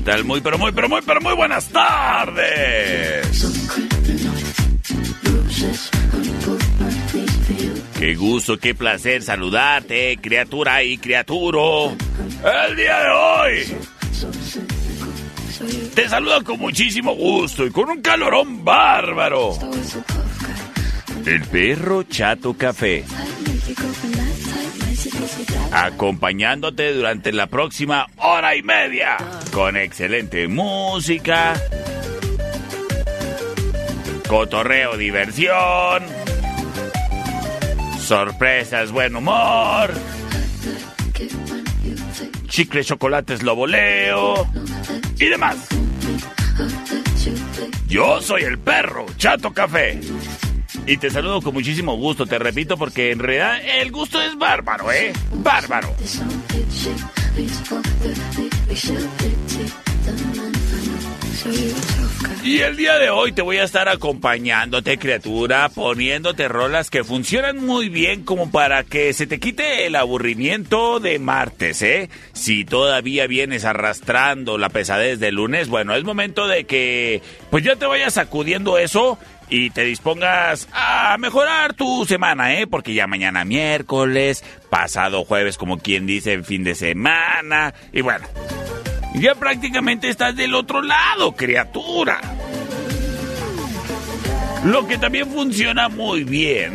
¿Qué tal? Muy, pero muy, pero muy, pero muy buenas tardes. Qué gusto, qué placer saludarte, criatura y criaturo. El día de hoy. Te saludo con muchísimo gusto y con un calorón bárbaro. El perro Chato Café. Acompañándote durante la próxima hora y media con excelente música, cotorreo, diversión, sorpresas, buen humor, chicle, chocolates, loboleo y demás. Yo soy el perro Chato Café. Y te saludo con muchísimo gusto, te repito, porque en realidad el gusto es bárbaro, ¿eh? Bárbaro. Y el día de hoy te voy a estar acompañándote, criatura, poniéndote rolas que funcionan muy bien como para que se te quite el aburrimiento de martes, ¿eh? Si todavía vienes arrastrando la pesadez de lunes, bueno, es momento de que pues ya te vayas sacudiendo eso y te dispongas a mejorar tu semana, ¿eh? Porque ya mañana miércoles, pasado jueves, como quien dice, fin de semana, y bueno, ya prácticamente estás del otro lado, criatura. Lo que también funciona muy bien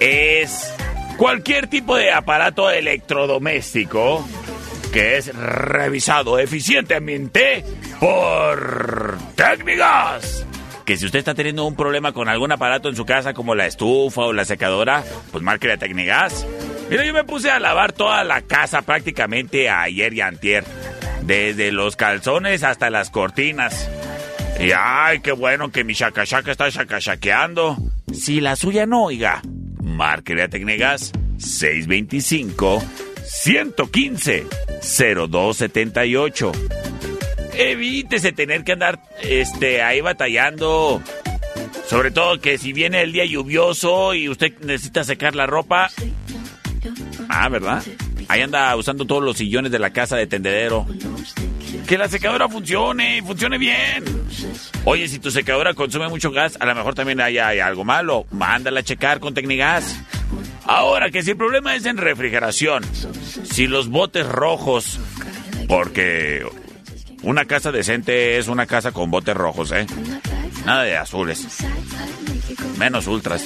es cualquier tipo de aparato electrodoméstico que es revisado eficientemente por técnicas. Que si usted está teniendo un problema con algún aparato en su casa como la estufa o la secadora, pues marque a Tecnigas. Mira, yo me puse a lavar toda la casa prácticamente ayer y antier. Desde los calzones hasta las cortinas. Y ay, qué bueno que mi chacachaca está chacachaqueando. Si la suya no, oiga, márquele a Tecnegas 625 115 0278. Evítese tener que andar este ahí batallando. Sobre todo que si viene el día lluvioso y usted necesita secar la ropa. Ah, ¿verdad? Ahí anda usando todos los sillones de la casa de tendedero. Que la secadora funcione, funcione bien. Oye, si tu secadora consume mucho gas, a lo mejor también hay, hay algo malo. Mándala a checar con Tecnigas. Ahora que si el problema es en refrigeración, si los botes rojos, porque una casa decente es una casa con botes rojos, ¿eh? Nada de azules. Menos ultras.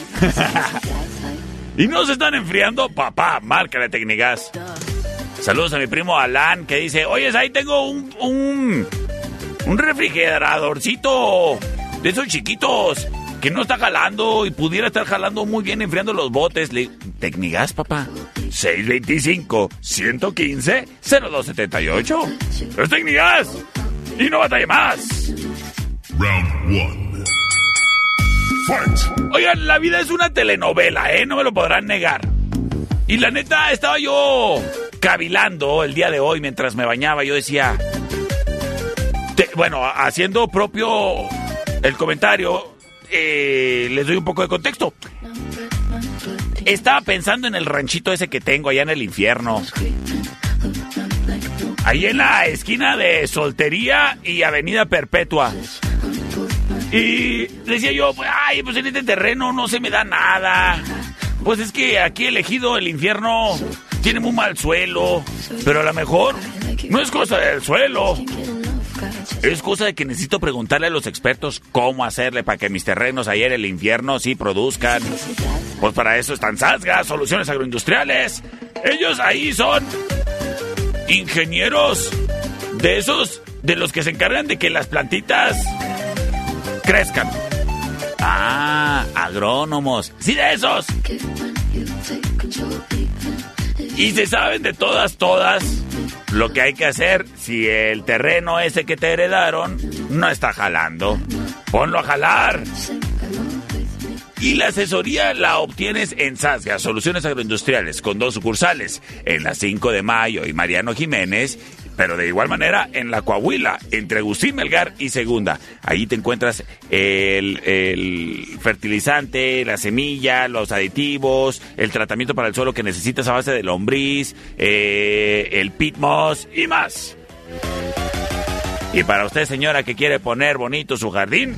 y no se están enfriando, papá, márcale Tecnigas. Saludos a mi primo Alan que dice, oye, ahí tengo un, un, un refrigeradorcito de esos chiquitos que no está jalando y pudiera estar jalando muy bien enfriando los botes. Le, Tecnigas, papá. 625-115-0278. Es Tecnigas. Y no batalla más. Round one. Fight. Oigan, la vida es una telenovela, ¿eh? No me lo podrán negar. Y la neta, estaba yo cavilando el día de hoy mientras me bañaba. Yo decía... te- bueno, haciendo propio el comentario, eh, les doy un poco de contexto. Estaba pensando en el ranchito ese que tengo allá en el infierno. Ahí en la esquina de Soltería y Avenida Perpetua. Y decía yo, ay, pues en este terreno no se me da nada. Pues es que aquí he elegido el infierno tiene muy mal suelo, pero a lo mejor no es cosa del suelo. Es cosa de que necesito preguntarle a los expertos cómo hacerle para que mis terrenos ayer el infierno sí produzcan. Pues para eso están Sasga, Soluciones Agroindustriales. Ellos ahí son ingenieros de esos, de los que se encargan de que las plantitas crezcan. Ah, agrónomos. Sí, de esos. Y se saben de todas, todas lo que hay que hacer si el terreno ese que te heredaron no está jalando. Ponlo a jalar. Y la asesoría la obtienes en Sasga, Soluciones Agroindustriales, con dos sucursales, en la 5 de Mayo y Mariano Jiménez, pero de igual manera en la Coahuila, entre Agustín Melgar y Segunda. Ahí te encuentras el, fertilizante, la semilla, los aditivos, el tratamiento para el suelo que necesitas a base de lombriz, eh, el pitmos y más. Y para usted, señora, que quiere poner bonito su jardín,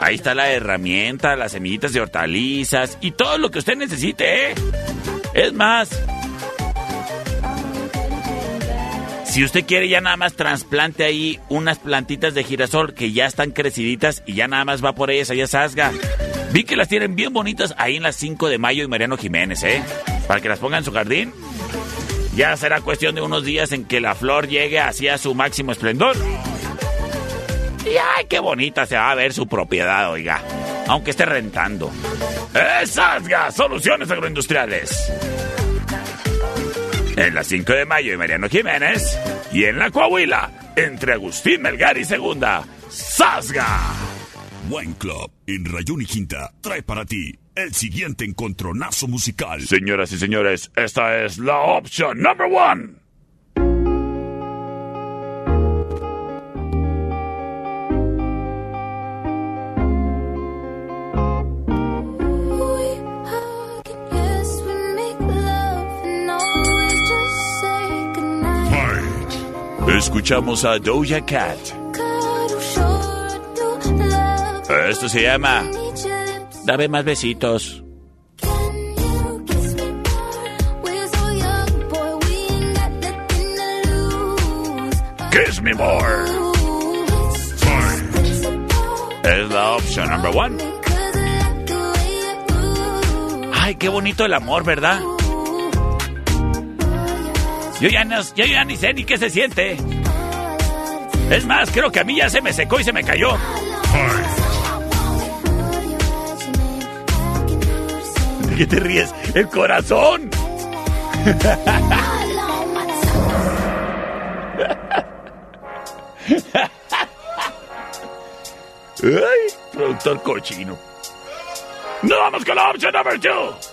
ahí está la herramienta, las semillitas de hortalizas y todo lo que usted necesite, ¿eh? Es más, Si usted quiere, ya nada más trasplante ahí unas plantitas de girasol que ya están creciditas y ya nada más va por ellas allá Sasga. Vi que las tienen bien bonitas ahí en las 5 de mayo y Mariano Jiménez, ¿eh? Para que las pongan en su jardín. Ya será cuestión de unos días en que la flor llegue hacia su máximo esplendor. Y ay, qué bonita se va a ver su propiedad, oiga. Aunque esté rentando. ¡Es Sasga! Soluciones agroindustriales en la 5 de mayo y Mariano Jiménez, y en la Coahuila, entre Agustín Melgar y Segunda, Sasga. Wine Club en Rayón y Quinta trae para ti el siguiente encontronazo musical. Señoras y señores, esta es la opción number one. Escuchamos a Doja Cat. Esto se llama Dame más besitos. Kiss me more. Es la opción number one. Ay, qué bonito el amor, ¿verdad? Yo ya, no, yo ya ni sé ni qué se siente. Es más, creo que a mí ya se me secó y se me cayó. ¿De qué te ríes? ¡El corazón! ¡Ay! Productor cochino. ¡No vamos con la opción number two!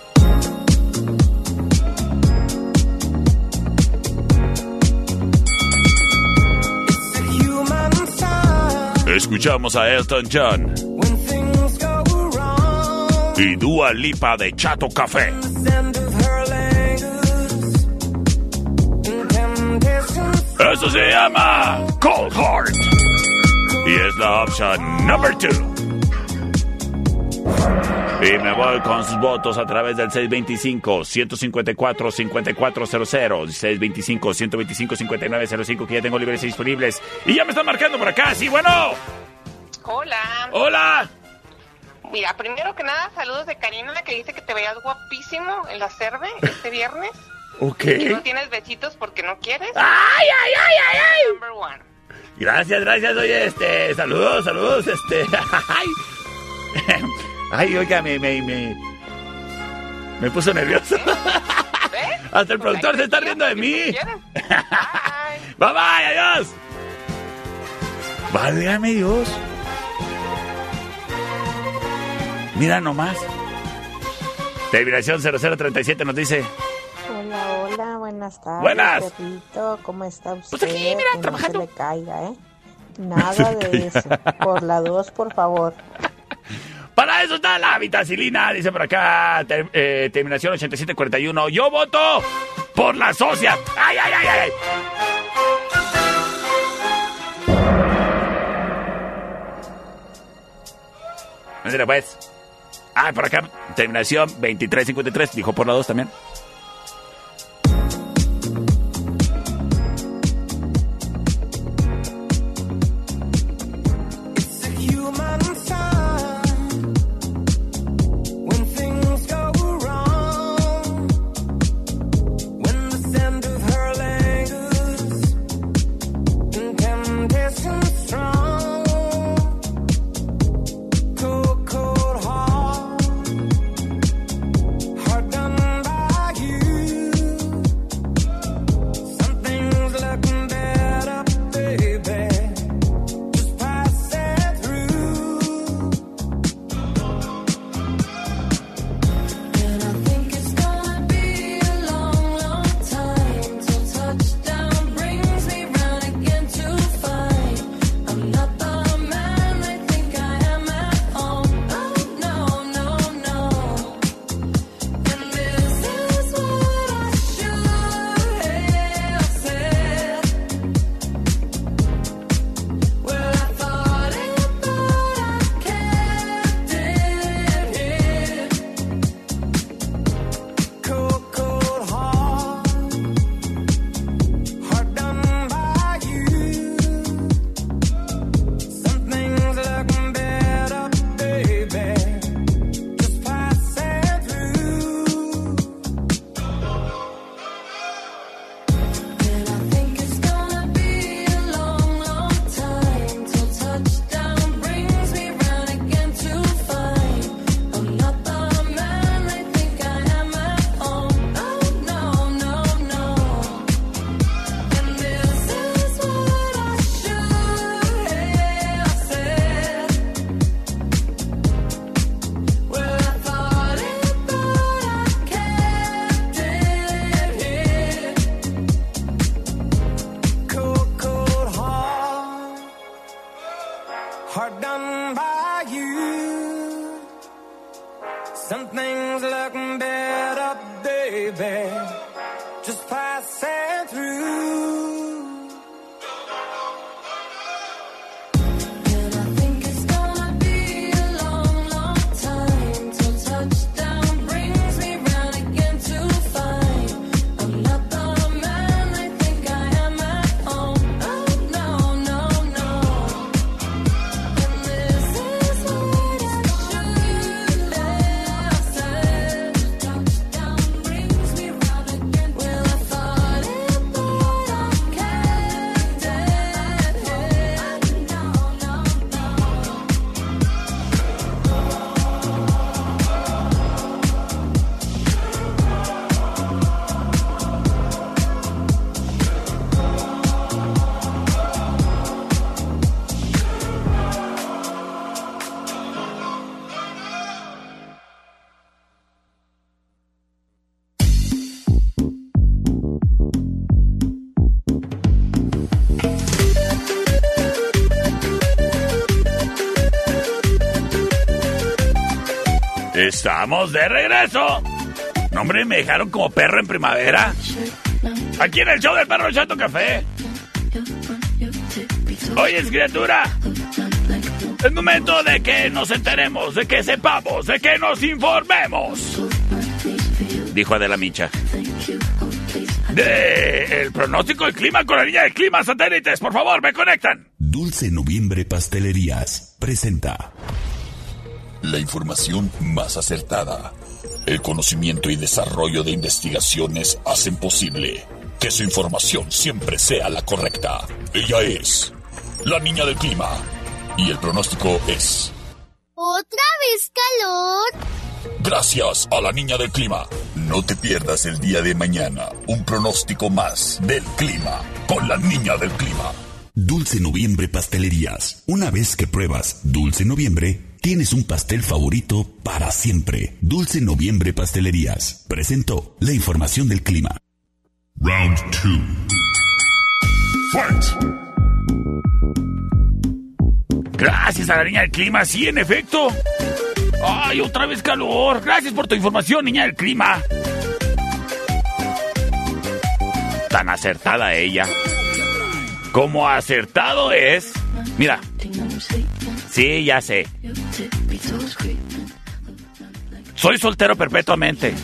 Escuchamos a Elton John y Dua Lipa de Chato Café. Eso se llama Cold Heart y es la opción number two. Y me voy con sus votos a través del 625-154-5400, 625-125-5905, que ya tengo libres y disponibles. Y ya me están marcando por acá, sí, bueno. Hola. Hola. Mira, primero que nada, saludos de Karina, que dice que te veías guapísimo en la cerve este viernes. Ok. Que no tienes besitos porque no quieres. ¡Ay, ay, ay, ay, ay! Number one. Gracias, gracias, oye, este, saludos, saludos, este, Ay, oiga, me, me, me, me puso nervioso. ¿Ves? Hasta el Pues productor se está riendo de mí. Bye Bye. bye, adiós. Válgame Dios. Mira nomás. Terminación 0037 nos dice. Hola, hola, buenas tardes. Buenas. Perrito, ¿cómo está usted? Pues aquí, mira, que trabajando. No se le caiga, ¿eh? Nada de eso. Por la dos, por favor. Para eso está la vitacilina, dice por acá, ter, eh, terminación 8741. Yo voto por la socia. ¡Ay, ay, ay, ay! Ándale, pues. Ah, por acá, terminación 2353, dijo por la 2 también. Estamos de regreso. No, hombre, me dejaron como perro en primavera. Aquí en el show del perro Chato Café. Oye, criatura. Es momento de que nos enteremos, de que sepamos, de que nos informemos. Dijo Adela Micha. De el pronóstico del clima con la línea de clima satélites. Por favor, me conectan. Dulce Noviembre Pastelerías presenta La información más acertada. El conocimiento y desarrollo de investigaciones hacen posible que su información siempre sea la correcta. Ella es la niña del clima. Y el pronóstico es... ¿Otra vez calor? Gracias a la niña del clima. No te pierdas el día de mañana un pronóstico más del clima con la niña del clima. Dulce Noviembre Pastelerías. Una vez que pruebas Dulce Noviembre, tienes un pastel favorito para siempre. Dulce Noviembre Pastelerías. Presentó la información del clima. Round 2. Fight! Gracias a la niña del clima, sí, en efecto. Ay, otra vez calor. Gracias por tu información, niña del clima. Tan acertada ella. Como acertado es Mira. Sí, ya sé. Soy soltero perpetuamente.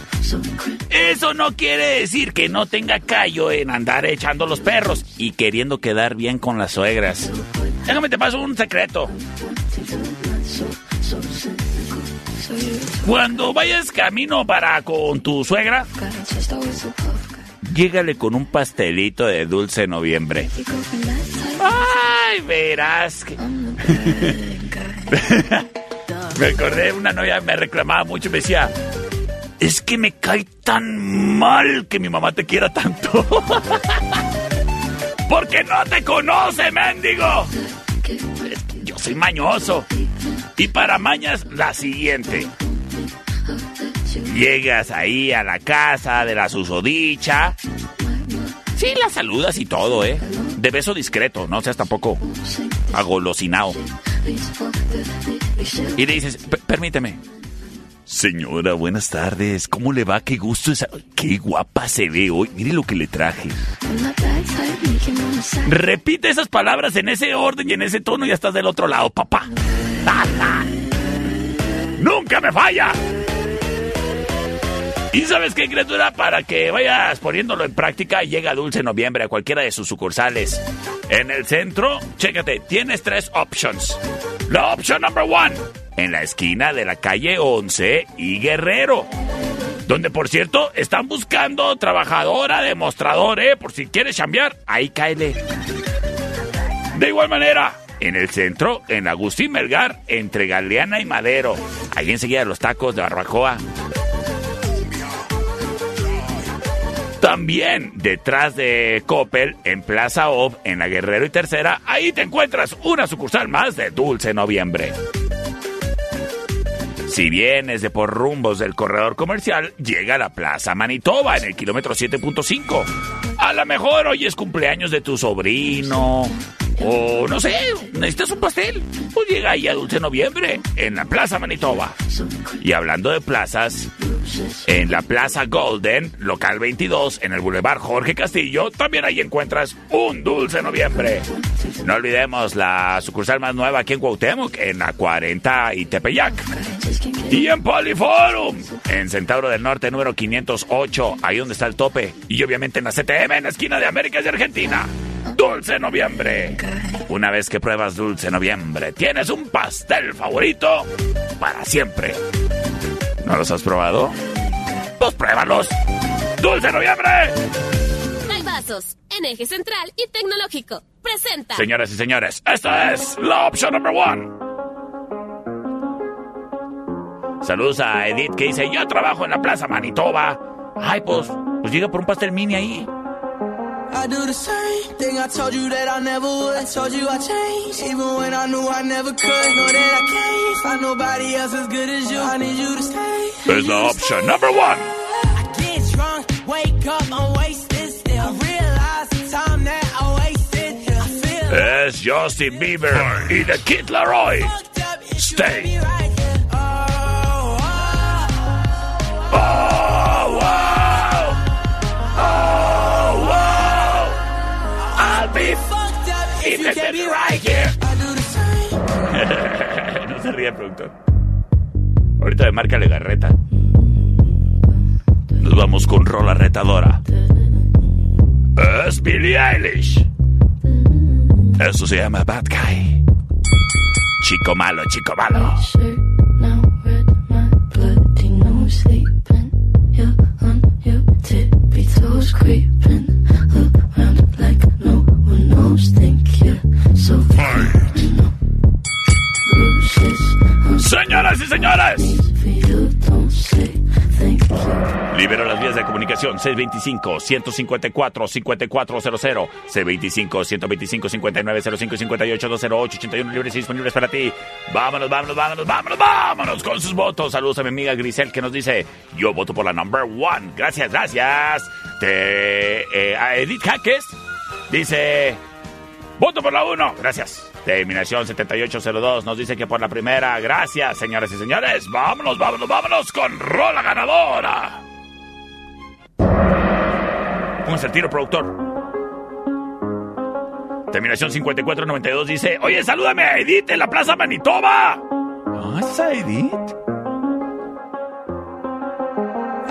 Eso no quiere decir que no tenga callo en andar echando los perros y queriendo quedar bien con las suegras. Déjame te paso un secreto. Cuando vayas camino para con tu suegra, llégale con un pastelito de dulce noviembre. Ay, verás que... me acordé una novia, me reclamaba mucho, me decía, es que me cae tan mal que mi mamá te quiera tanto. Porque no te conoce, mendigo. Yo soy mañoso. Y para mañas, la siguiente. Llegas ahí a la casa de la susodicha. Sí, la saludas y todo, ¿eh? De beso discreto, no seas tampoco agolosinao. Y le dices, "Per- permíteme. Señora, buenas tardes. ¿Cómo le va? Qué gusto esa... Qué guapa se ve hoy. Mire lo que le traje. Repite esas palabras en ese orden y en ese tono y ya estás del otro lado, papá. ¡Nunca me falla! ¿Y sabes qué, criatura? Para que vayas poniéndolo en práctica, llega Dulce Noviembre a cualquiera de sus sucursales. En el centro, chécate, tienes tres options. La opción number one, en la esquina de la calle 11 y Guerrero. Donde, por cierto, están buscando trabajadora, demostrador, ¿eh? Por si quieres chambear, ahí cáele. De igual manera, en el centro, en Agustín Melgar, entre Galeana y Madero. Ahí enseguida los tacos de barbacoa. También detrás de Coppel, en Plaza Ob, en la Guerrero y Tercera, ahí te encuentras una sucursal más de Dulce Noviembre. Si vienes de por rumbos del corredor comercial, llega a la Plaza Manitoba en el kilómetro 7.5. A lo mejor hoy es cumpleaños de tu sobrino. O no sé, necesitas un pastel. Pues llega ahí a Dulce Noviembre en la Plaza Manitoba. Y hablando de plazas, en la Plaza Golden, local 22, en el Boulevard Jorge Castillo, también ahí encuentras un Dulce Noviembre. No olvidemos la sucursal más nueva aquí en Cuauhtémoc, en la 40 y Tepeyac. Y en Poliforum, en Centauro del Norte, número 508, ahí donde está el tope. Y obviamente en la CTM, en la esquina de Américas y Argentina. Dulce Noviembre. Una vez que pruebas Dulce Noviembre, tienes un pastel favorito para siempre. ¿No los has probado? Pues pruébalos. Dulce Noviembre. Calvazos, en eje central y tecnológico. Presenta. Señoras y señores, esta es la opción number one. Saludos a Edith que dice, yo trabajo en la Plaza Manitoba. Ay, pues, pues llega por un pastel mini ahí. I do the same thing I told you that I never would. I told you I changed, even when I knew I never could. Know that I can't find nobody else as good as you. I need you to stay. Es la opción number one. I get drunk, wake up, I'm wasted still. I realize the time that I wasted. I feel Es Justin Bieber in The Kid Laroi. fucked up. If you Stay. here. Oh, oh, Oh, oh. You can't be right here. I do the same. no se ríe el productor. Ahorita de marca garreta. Nos vamos con rola retadora. Es Billie Eilish. Eso se llama Bad Guy. Chico malo, chico malo. shirt señores. Libero las vías de comunicación 625-154-5400, C25-125-5905 y 58-208-81 libres y disponibles para ti. Vámonos, vámonos, vámonos, vámonos, vámonos con sus votos. Saludos a mi amiga Grisel que nos dice, yo voto por la number one. Gracias, gracias. Te, eh, a Edith Jaques dice, voto por la uno. Gracias. Terminación 7802 nos dice que por la primera. Gracias, señoras y señores. Vámonos, vámonos, vámonos con Rola Ganadora. Póngase el tiro, productor. Terminación 5492 dice, oye, salúdame a Edith en la Plaza Manitoba. Ah, ¿esa Edith?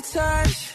touch.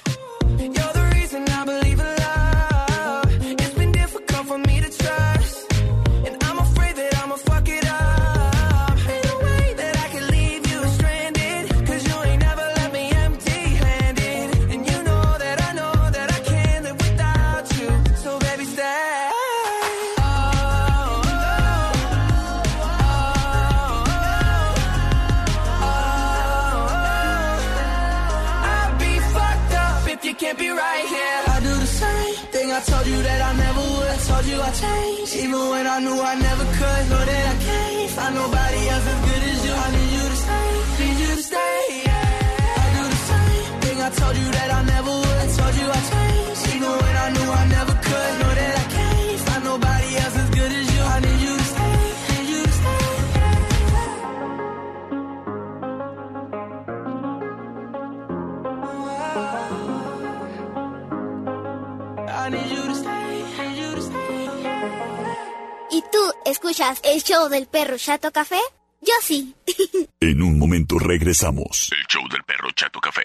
Escuchas el show del perro Chato Café? Yo sí. En un momento regresamos. El show del perro Chato Café.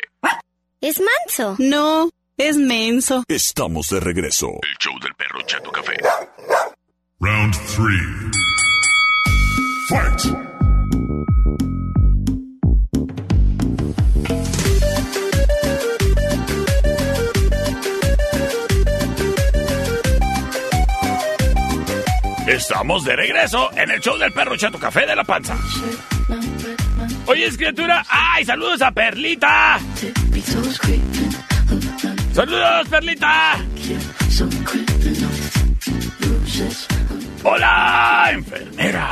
es manso. No, es menso. Estamos de regreso. El show del perro Chato Café. Round three. Fight! Estamos de regreso en el show del perro Chato Café de la Panza. Oye, criatura. ¡Ay, saludos a Perlita! ¡Saludos, Perlita! ¡Hola, enfermera!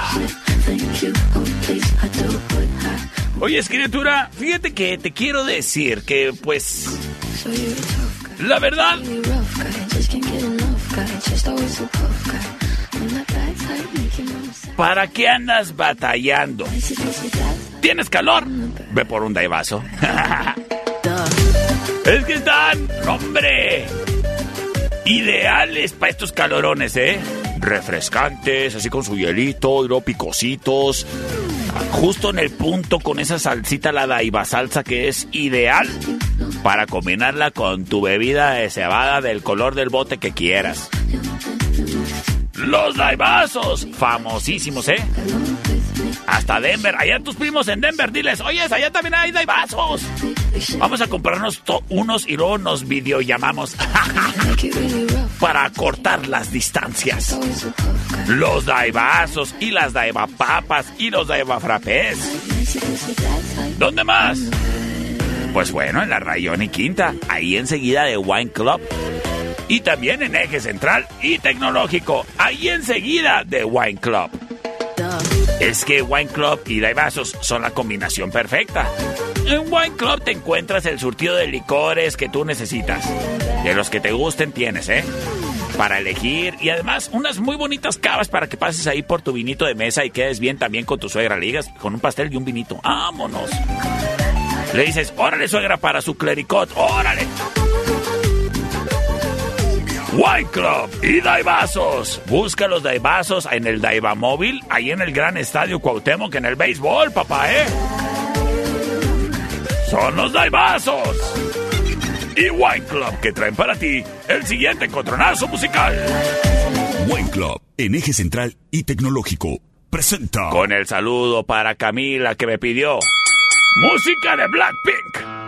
Oye, criatura, fíjate que te quiero decir que, pues, la verdad, ¿para qué andas batallando? ¿Tienes calor? Ve por un daivazo. es que están, hombre, ideales para estos calorones, ¿eh? Refrescantes, así con su hielito, y. Justo en el punto con esa salsita, la daiva salsa que es ideal para combinarla con tu bebida de cebada del color del bote que quieras. Los daibazos, famosísimos, ¿eh? Hasta Denver, allá tus primos en Denver, diles, oye, allá también hay daibazos. Vamos a comprarnos unos y luego nos videollamamos para cortar las distancias. Los daibazos y las daivapapas y los daivafrapés. ¿Dónde más? Pues bueno, en la Rayón y Quinta, ahí enseguida de Wine Club. Y también en Eje Central y Tecnológico, ahí enseguida de Wine Club. Es que Wine Club y Daibazos son la combinación perfecta. En Wine Club te encuentras el surtido de licores que tú necesitas. De los que te gusten tienes, ¿eh? Para elegir y además unas muy bonitas cavas para que pases ahí por tu vinito de mesa y quedes bien también con tu suegra. Le digas con un pastel y un vinito. ¡Vámonos! Le dices, órale suegra para su clericot, órale. Wine Club y Daibazos. Busca los Daibazos en el Daiva Móvil, ahí en el gran estadio Cuauhtémoc, en el béisbol, papá, ¿eh? Son los Daibazos. Y Wine Club que traen para ti el siguiente encontronazo musical. Wine Club, en eje central y tecnológico. presenta Con el saludo para Camila que me pidió música de Blackpink.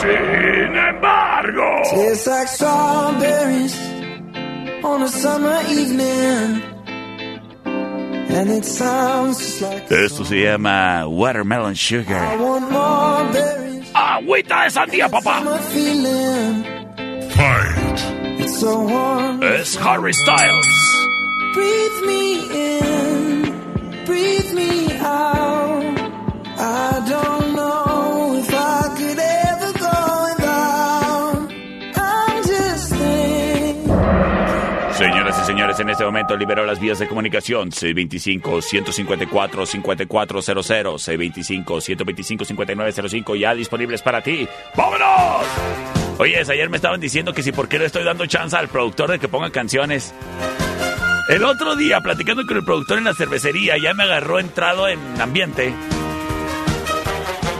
Sin embargo, Tastes like strawberries on a summer evening. And it sounds just like esto se llama Watermelon I Sugar. want more berries. Agüita de sandía, papá. Fight. It's so warm. Es Harry Styles. Breathe señores, en este momento liberó las vías de comunicación C25-154-5400, C25-125-5905 ya disponibles para ti. ¡Vámonos! Oye, ayer me estaban diciendo que si por qué le estoy dando chance al productor de que ponga canciones. El otro día, platicando con el productor en la cervecería, ya me agarró entrado en ambiente.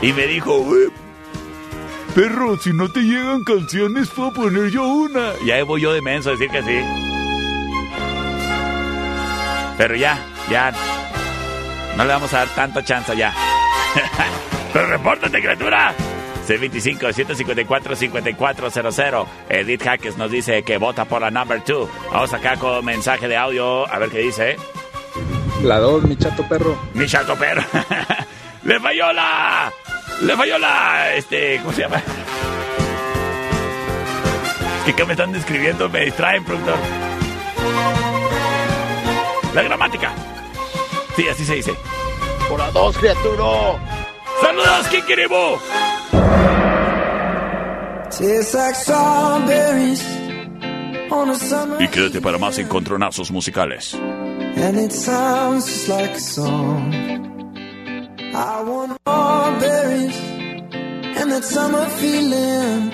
Y me dijo, "Uy, perro, si no te llegan canciones, puedo poner yo una. Y ahí voy yo de menso a decir que sí. Pero ya, ya. No le vamos a dar tanta chance ya. Pero repórtate, criatura. C25-154-5400. Edith Jaques nos dice que vota por la number 2. Vamos acá con mensaje de audio. A ver qué dice. La 2, mi chato perro. Mi chato perro. ¡Le falló la! ¡Le falló la! Este, ¿cómo se llama? Es que me están describiendo, me distraen, productor. La gramática. Sí, así se dice. Por la dos, criatura. ¡Saludos, a summer Y quédate para más encontronazos musicales. and it sounds just like a song. I want more berries and that summer feeling.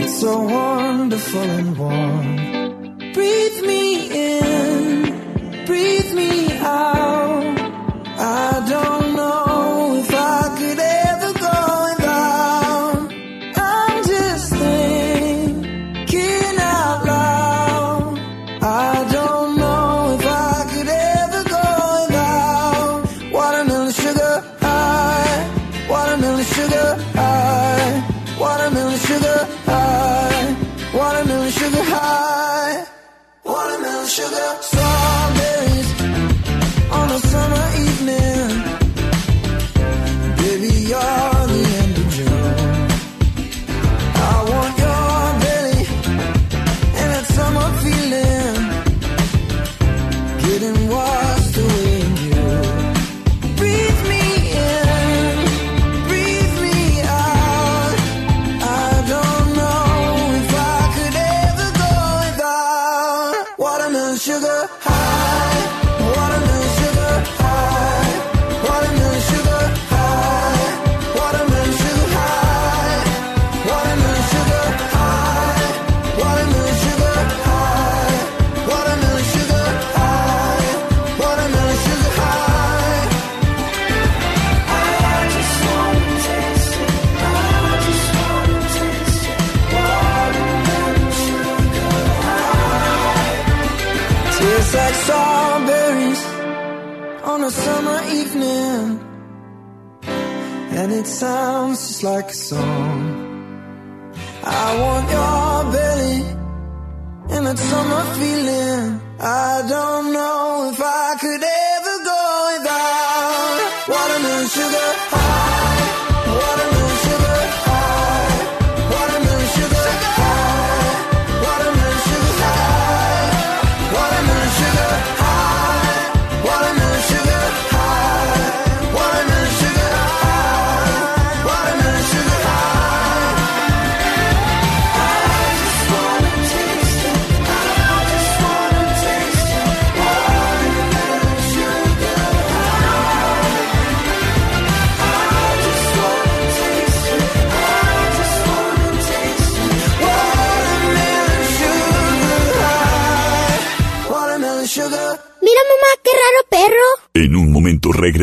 It's so wonderful and warm. Breathe me in, breathe me out.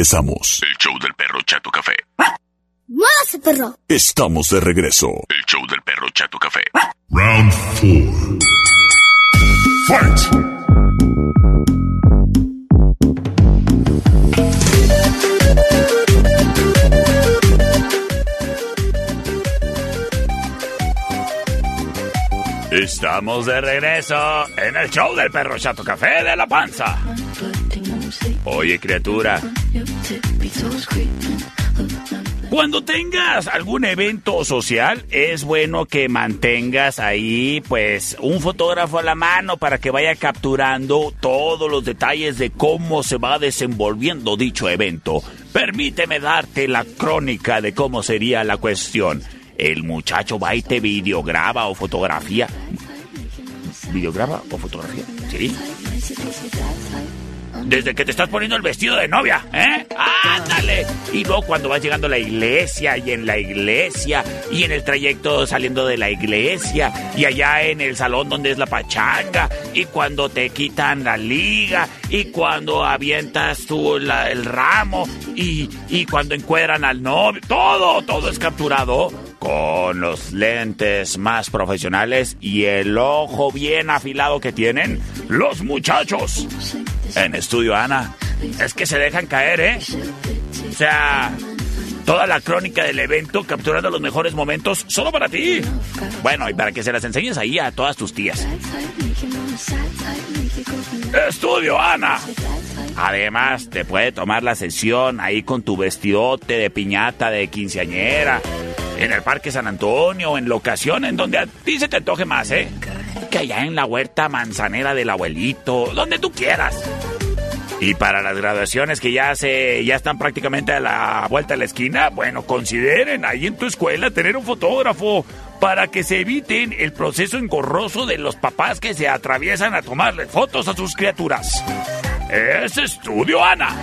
Regresamos. El show del perro Chato Café. ¡Muévase, perro! Estamos de regreso. El show del perro Chato Café. Round four. Fight! Estamos de regreso en el show del perro Chato Café de la panza. Oye, criatura. Cuando tengas algún evento social, es bueno que mantengas ahí, pues, un fotógrafo a la mano para que vaya capturando todos los detalles de cómo se va desenvolviendo dicho evento. Permíteme darte la crónica de cómo sería la cuestión. El muchacho va y te videograba o fotografía. ¿Videograba o fotografía? Sí. Desde que te estás poniendo el vestido de novia, ¿eh? ¡Ándale! Y luego cuando vas llegando a la iglesia y en la iglesia y en el trayecto saliendo de la iglesia y allá en el salón donde es la pachanga y cuando te quitan la liga y cuando avientas tú el ramo y, y cuando encuadran al novio. Todo, todo es capturado con los lentes más profesionales y el ojo bien afilado que tienen los muchachos. En estudio, Ana. Es que se dejan caer, ¿eh? O sea, toda la crónica del evento capturando los mejores momentos solo para ti. Bueno, y para que se las enseñes ahí a todas tus tías. Estudio, Ana. Además, te puede tomar la sesión ahí con tu vestidote de piñata de quinceañera, en el Parque San Antonio, en la ocasión en donde a ti se te antoje más, ¿eh? Que allá en la huerta manzanera del abuelito, donde tú quieras. Y para las graduaciones que ya se ya están prácticamente a la vuelta de la esquina, bueno, consideren ahí en tu escuela tener un fotógrafo para que se eviten el proceso engorroso de los papás que se atraviesan a tomarle fotos a sus criaturas. Es Estudio Ana.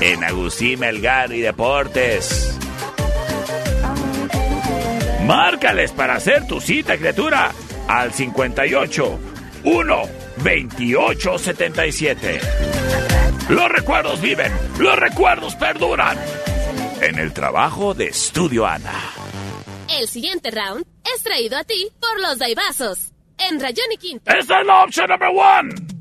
En Agustín Melgar y Deportes. Márcales para hacer tu cita, criatura, al 58 1 28 77. Los recuerdos viven, los recuerdos perduran. En el trabajo de Estudio Ana. El siguiente round es traído a ti por los Daibazos. En Rayón y Quinto. Esta es la opción number one.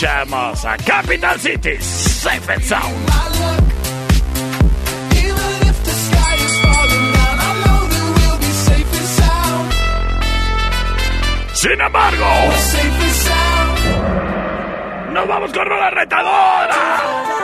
Escuchamos a Capital City, Safe and Sound. Sin embargo, nos vamos con una retadora.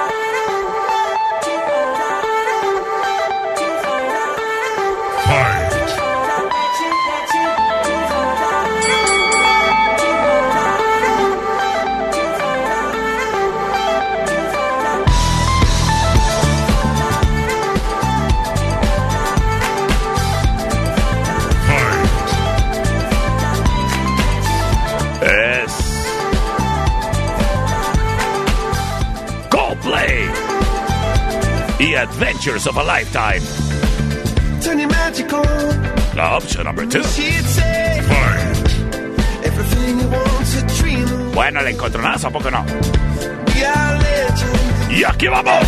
Adventures of a Lifetime. Turn your magic on. La opción number two. Bueno, el encontronazo, ¿a poco no? Y aquí vamos.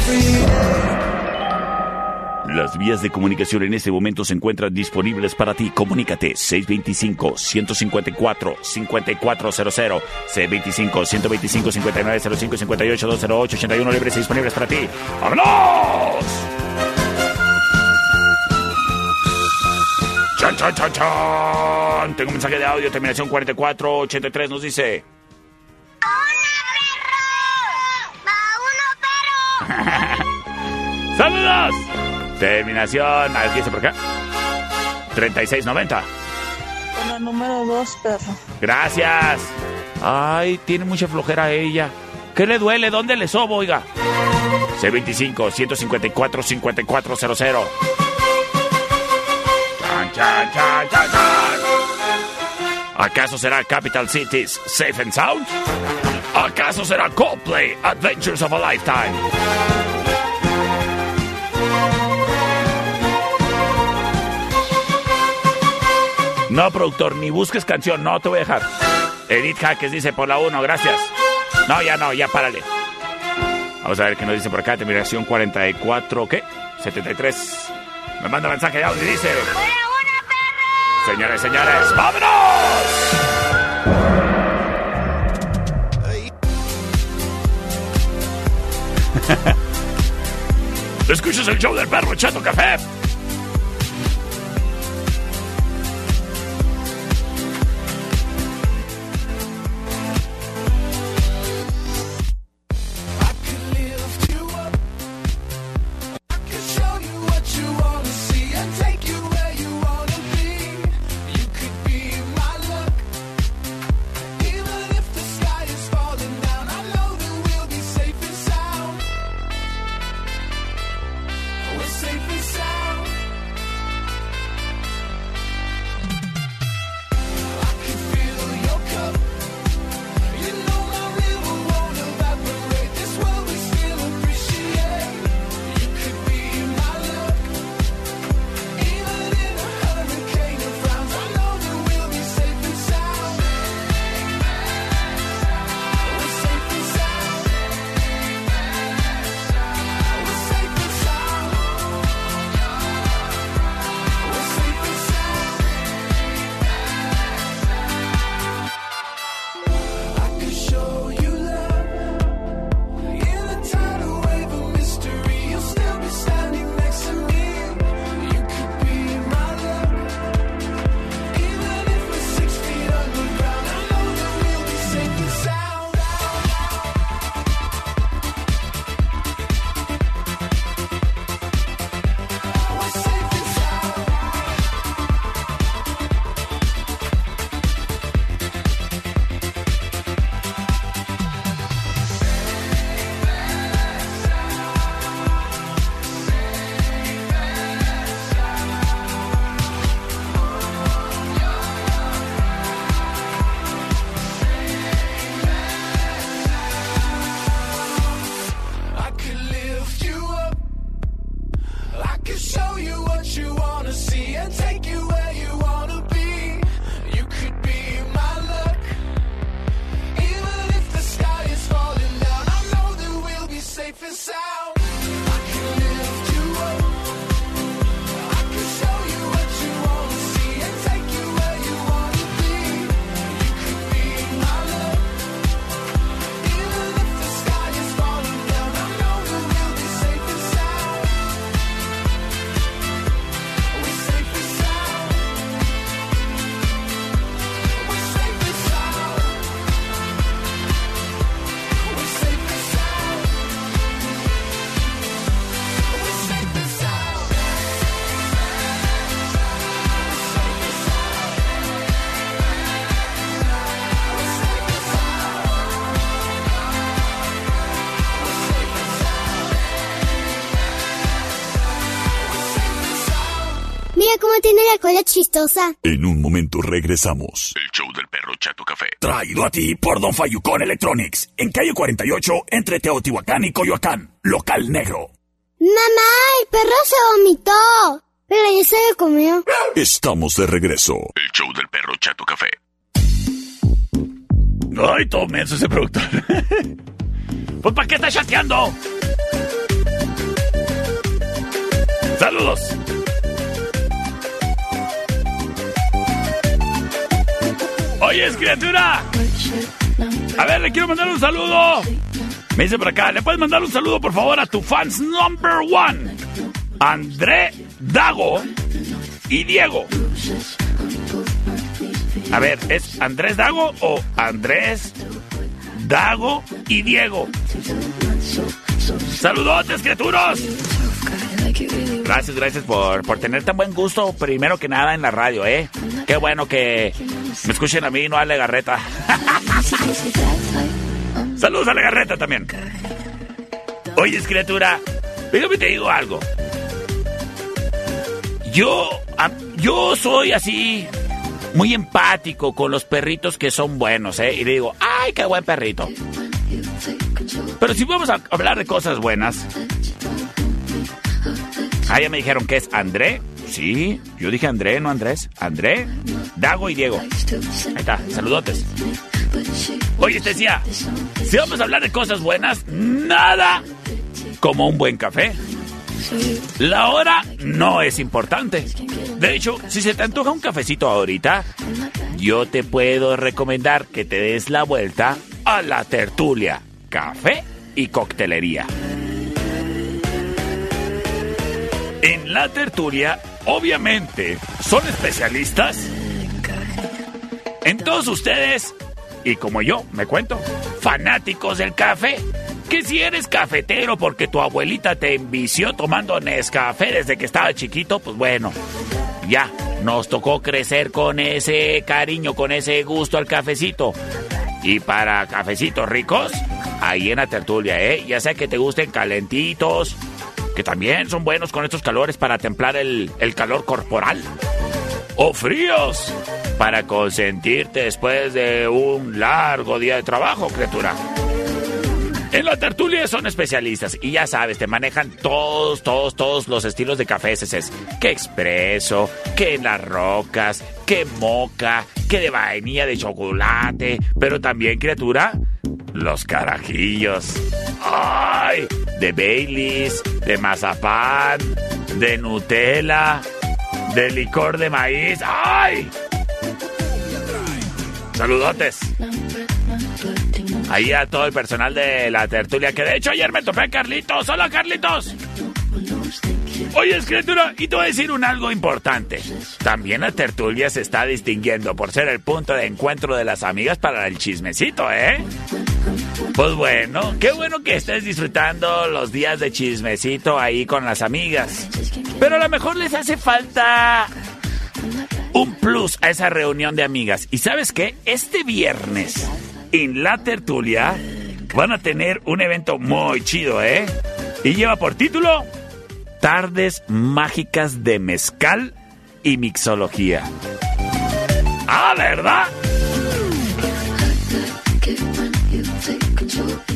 Las vías de comunicación en este momento se encuentran disponibles para ti. Comunícate 625-154-5400, C25-125-5905, 58 208 81 libres y disponibles para ti. ¡Vámonos! ¡Chan, chan, chan! Tengo un mensaje de audio, terminación 4483, nos dice... ¡Saludos! Terminación, a ver qué dice por acá. 3690. Con el número dos, perro. Gracias. Ay, tiene mucha flojera ella. ¿Qué le duele? ¿Dónde le sobo, oiga? C25-154-5400. ¿Acaso será Capital Cities Safe and Sound? ¿Acaso será Coldplay Adventures of a Lifetime? No, productor, ni busques canción, no te voy a dejar. Edith Jaques dice por la 1, gracias. No, ya no, ya párale. Vamos a ver qué nos dice por acá, terminación 44, ¿qué? 73. Me manda mensaje de audio y dice... Señores, señores, ¡vámonos! ¿Escuchas el show del perro echando café? Chistosa. En un momento regresamos. El show del perro Chato Café. Traído a ti por Don Fayucón Electronics. En calle 48, entre Teotihuacán y Coyoacán. Local negro. Mamá, el perro se vomitó. Pero ya se lo comió. Estamos de regreso. El show del perro Chato Café. Ay, todo menso ese productor. pues, ¿para qué está chateando? Saludos. Oye, es criatura. A ver, le quiero mandar un saludo. Me dice por acá, ¿le puedes mandar un saludo, por favor, a tu fans number one? André Dago y Diego. A ver, ¿es Andrés Dago o Andrés Dago y Diego? Saludotes, criaturas. Gracias, gracias por, por tener tan buen gusto, primero que nada en la radio, ¿eh? Qué bueno que me escuchen a mí no a Legarreta. Saludos a Legarreta también. Oye, criatura, déjame te digo algo. Yo, yo soy así, muy empático con los perritos que son buenos, ¿eh? Y le digo, ¡ay, qué buen perrito! Pero si vamos a hablar de cosas buenas. Ah, me dijeron que es André. Sí, yo dije André, no Andrés. André, Dago y Diego. Ahí está, saludotes. Oye, te decía, si vamos a hablar de cosas buenas, nada como un buen café. La hora no es importante. De hecho, si se te antoja un cafecito ahorita, yo te puedo recomendar que te des la vuelta a la tertulia, café y coctelería. En la tertulia, obviamente, son especialistas en todos ustedes, y como yo, me cuento, fanáticos del café. Que si eres cafetero porque tu abuelita te envició tomando Nescafé desde que estaba chiquito, pues bueno, ya, nos tocó crecer con ese cariño, con ese gusto al cafecito. Y para cafecitos ricos, ahí en la tertulia, ¿eh? Ya sea que te gusten calentitos, que también son buenos con estos calores para templar el, el calor corporal. O fríos, para consentirte después de un largo día de trabajo, criatura. En la tertulia son especialistas y ya sabes, te manejan todos, todos, todos los estilos de café es Que expreso, que en las rocas, que moca, que de vainilla, de chocolate, pero también, criatura, los carajillos. ¡Ay! De Baileys, de mazapán, de Nutella, de licor de maíz. ¡Ay! Saludotes. Ahí a todo el personal de la tertulia, que de hecho ayer me topé a Carlitos. ¡Hola, Carlitos! Oye, escritura, y te voy a decir un algo importante. También la tertulia se está distinguiendo por ser el punto de encuentro de las amigas para el chismecito, ¿eh? Pues bueno, qué bueno que estés disfrutando los días de chismecito ahí con las amigas. Pero a lo mejor les hace falta un plus a esa reunión de amigas. ¿Y sabes qué? Este viernes, en la tertulia, van a tener un evento muy chido, ¿eh? Y lleva por título Tardes Mágicas de Mezcal y Mixología. Ah, ¿verdad?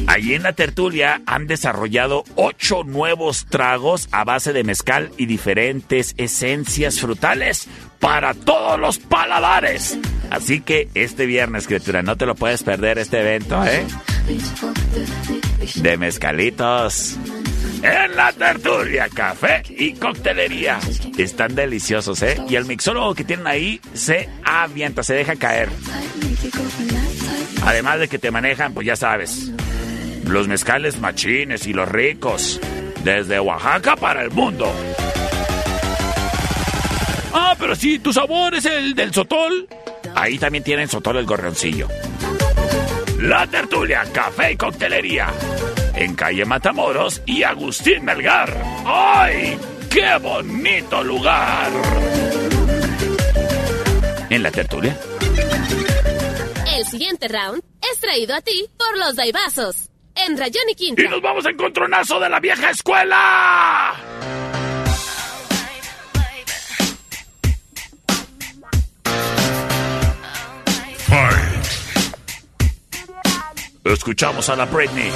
Allí en la tertulia han desarrollado ocho nuevos tragos a base de mezcal y diferentes esencias frutales para todos los paladares. Así que este viernes, criatura, no te lo puedes perder este evento, ¿eh? De mezcalitos. En la tertulia, café y coctelería. Están deliciosos, ¿eh? Y el mixólogo que tienen ahí se avienta, se deja caer. Además de que te manejan, pues ya sabes, los mezcales machines y los ricos. Desde Oaxaca para el mundo. Ah, pero sí, tu sabor es el del sotol. Ahí también tienen sotol el gorrioncillo. La tertulia, café y coctelería. En calle Matamoros y Agustín Melgar. ¡Ay! ¡Qué bonito lugar! En la tertulia. El siguiente round es traído a ti por los Daibazos. En Rayón y Quinta. Y nos vamos a encontronazo de la vieja escuela. Escuchamos a la Britney.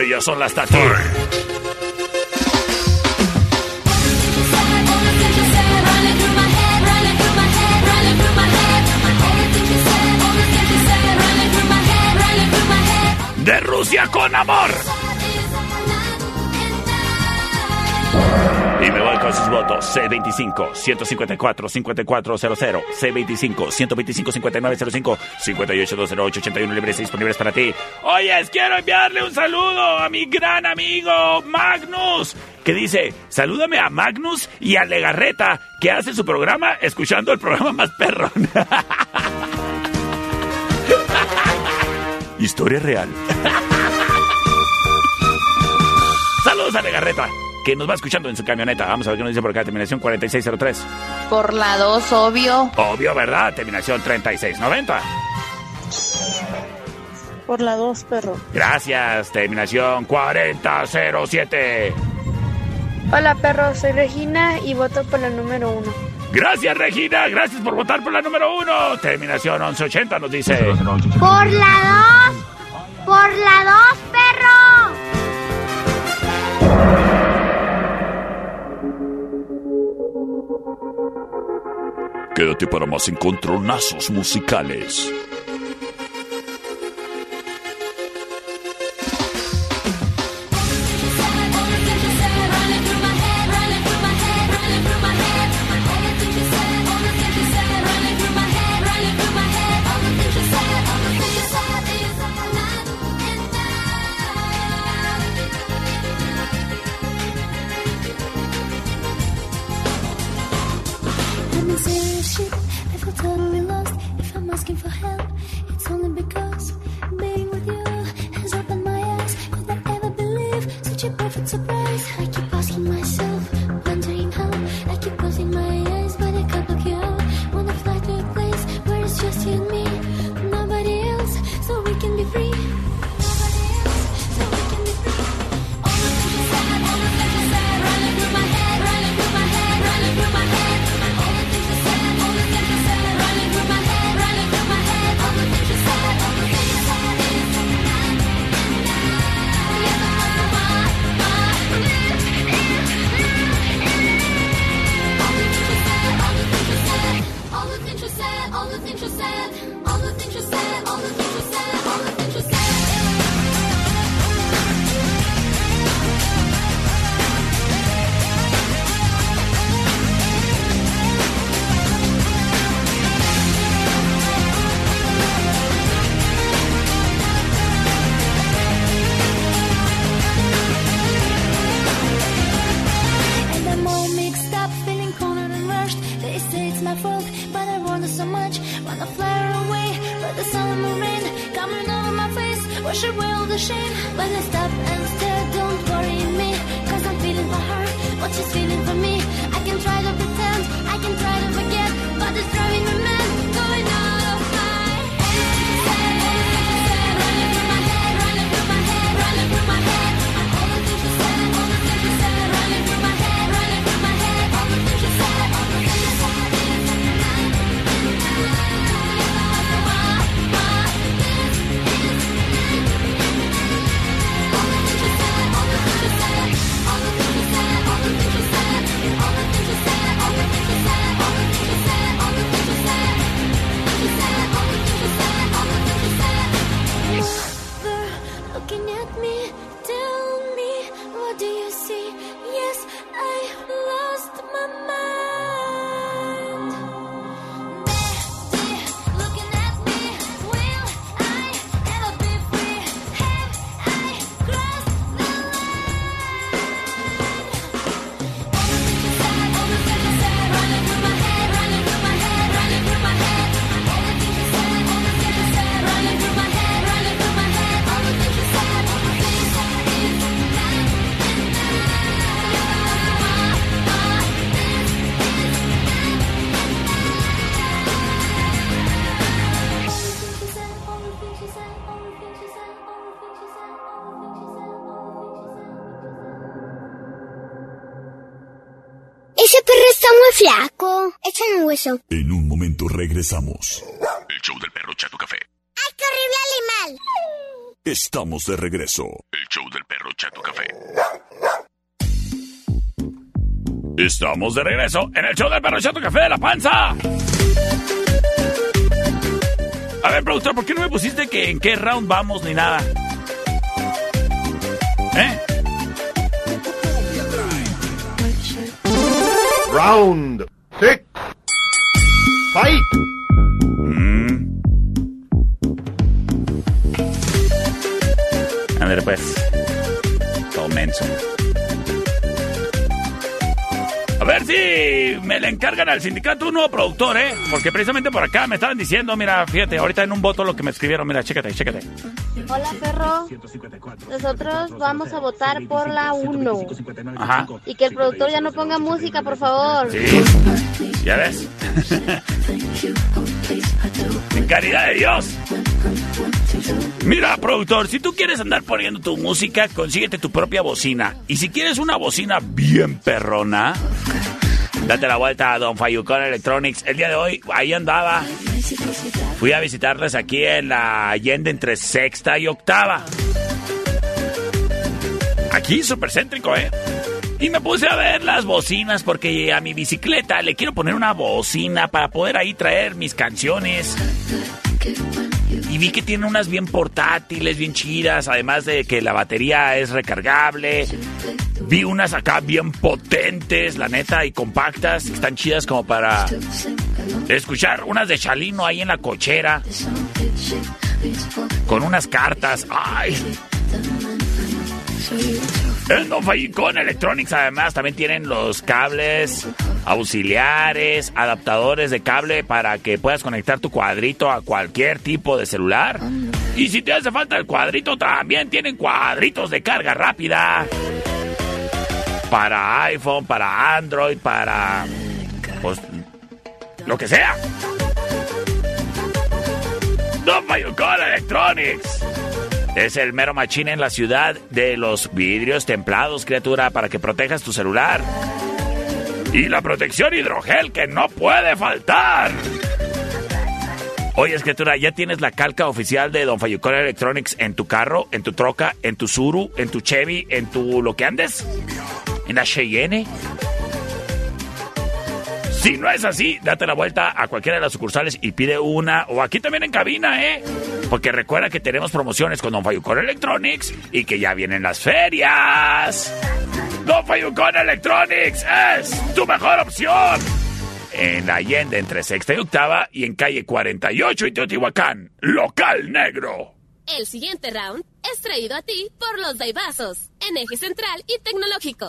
Ellas son las Tatu. De Rusia con amor. Y me voy todos sus votos. C25-154-5400. C25-125-5905. 58-208-81 libres y disponibles para ti. Oyes, quiero enviarle un saludo a mi gran amigo Magnus. Que dice, salúdame a Magnus y a Legarreta, que hace su programa escuchando el programa más perro. Historia real. Saludos a Legarreta, que nos va escuchando en su camioneta. Vamos a ver qué nos dice por acá, terminación 4603. Por la 2, obvio. Obvio, ¿verdad? Terminación 3690. Por la 2, perro. Gracias, terminación 4007. Hola perro, soy Regina y voto por la número uno. Gracias, Regina. Gracias por votar por la número uno. Terminación 1180 nos dice. Por la 2. Por la 2, perro. Quédate para más encontronazos musicales. En un momento regresamos. El show del perro Chato Café. ¡Ay, qué horrible animal! Estamos de regreso. El show del perro Chato Café. Estamos de regreso en el show del perro Chato Café de la Panza. A ver, productor, ¿por qué no me pusiste que en qué round vamos ni nada? ¿Eh? Round six. Fight. Mm. Ándale, pues. Todo menso. A ver si me le encargan al sindicato un nuevo productor, ¿eh? Porque precisamente por acá me estaban diciendo, mira, fíjate, ahorita en un voto lo que me escribieron, mira, chécate, chécate. Hola, perro. Nosotros vamos a votar por la 1. Ajá. Y que el productor ya no ponga música, por favor. Sí. ¿Ya ves? en caridad de Dios. Mira, productor, si tú quieres andar poniendo tu música, consíguete tu propia bocina. Y si quieres una bocina bien perrona, date la vuelta a Don Fayucón Electronics. El día de hoy, ahí andaba. Fui a visitarles aquí en la Allende entre sexta y octava. Aquí, súper céntrico, ¿eh? Y me puse a ver las bocinas porque a mi bicicleta le quiero poner una bocina para poder ahí traer mis canciones. Y vi que tiene unas bien portátiles, bien chidas, además de que la batería es recargable. Vi unas acá bien potentes, la neta, y compactas, que están chidas como para escuchar. Unas de Chalino ahí en la cochera. Con unas cartas. ¡Ay! Don Fallicón Electronics además también tienen los cables auxiliares, adaptadores de cable para que puedas conectar tu cuadrito a cualquier tipo de celular. Y si te hace falta el cuadrito, también tienen cuadritos de carga rápida. Para iPhone, para Android, para... Pues... Lo que sea. Fallicón Electronics. Es el mero machín en la ciudad de los vidrios templados, criatura, para que protejas tu celular. Y la protección hidrogel que no puede faltar. Oye, criatura, ¿ya tienes la calca oficial de Don Fayucón Electronics en tu carro, en tu troca, en tu Suru, en tu Chevy, en tu lo que andes? ¿En la Cheyenne? Si no es así, date la vuelta a cualquiera de las sucursales y pide una, o aquí también en cabina, ¿eh? Porque recuerda que tenemos promociones con Don Fayucón Electronics y que ya vienen las ferias. Don Fayucón Electronics es tu mejor opción. En la Allende entre sexta y octava y en calle 48 y Teotihuacán, local negro. El siguiente round es traído a ti por los Daibazos, en eje central y tecnológico.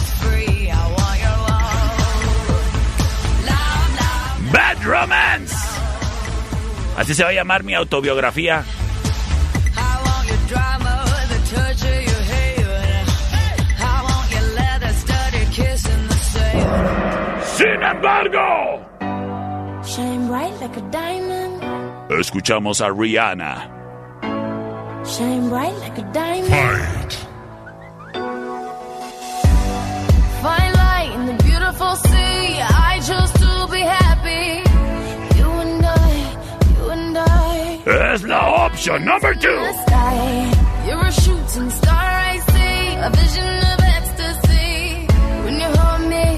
Bad Romance. Así se va a llamar mi autobiografía. Sin embargo, Shine bright like a diamond. escuchamos a Rihanna. Shine bright like a diamond. Fine light Es la opción number two. The sky. You're a shooting star I see. A vision of ecstasy. When you hold me,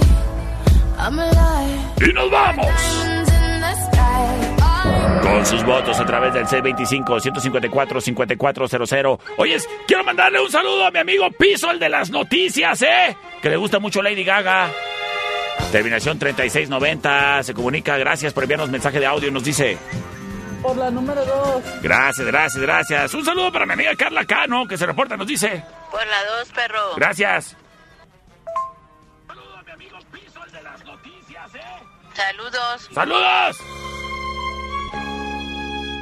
I'm alive. Y nos vamos. Con sus votos a través del C25-154-5400. Oyes, quiero mandarle un saludo a mi amigo Piso, el de las noticias, ¿eh? Que le gusta mucho Lady Gaga. Terminación 3690. Se comunica. Gracias por enviarnos mensaje de audio. Nos dice. Por la número dos. Gracias, gracias, gracias. Un saludo para mi amiga Carla Cano, que se reporta. Nos dice. Por la dos, perro. Gracias. Saludos. ¡Saludos!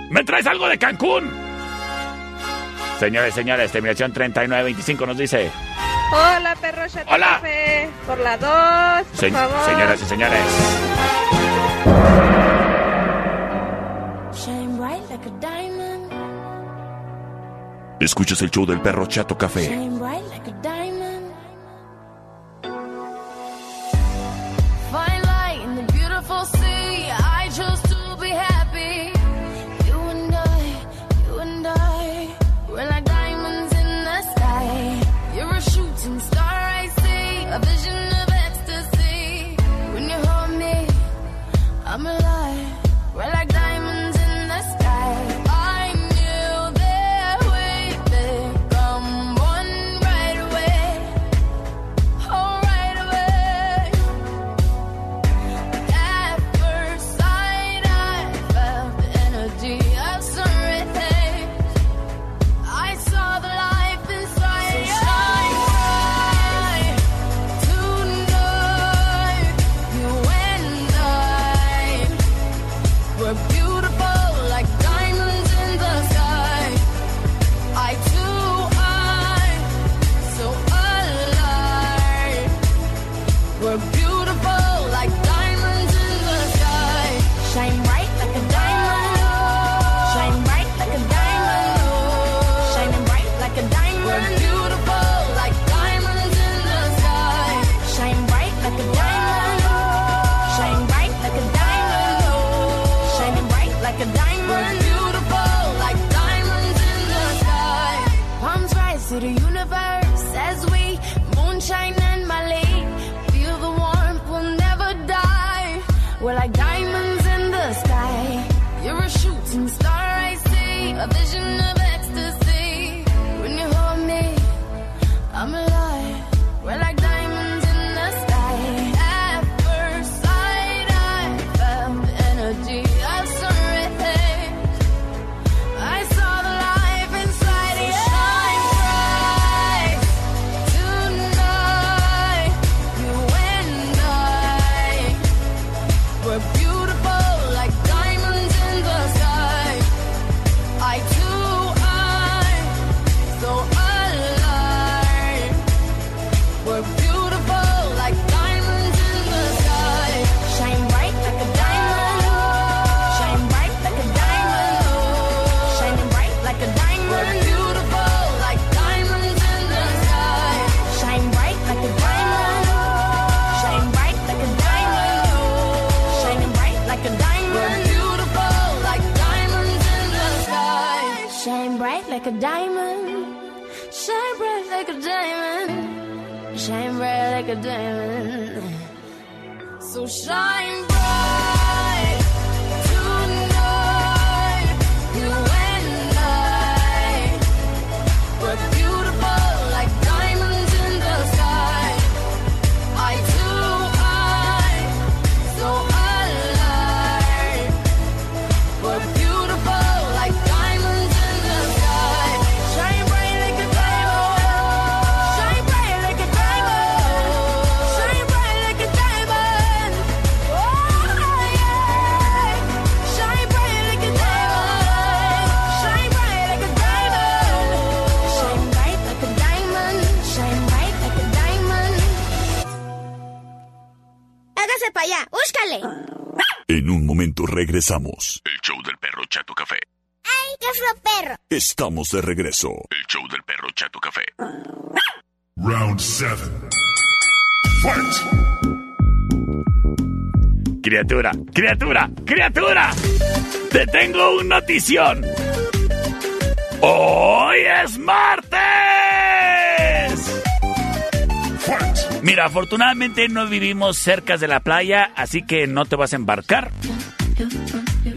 ¿Me traes algo de Cancún? Señores, señores, terminación 3925 nos dice. Hola, perro Hola. Café. Por la dos, por Se- favor. señoras y señores. Like a diamond. Escuchas el show del perro Chato Café. Regresamos. El show del perro Chato Café. ¡Ay, qué feo perro! Estamos de regreso. El show del perro Chato Café. Round 7. Fight! Criatura, criatura, criatura. Te tengo una notición. Hoy es martes. Mira, afortunadamente no vivimos cerca de la playa, así que no te vas a embarcar.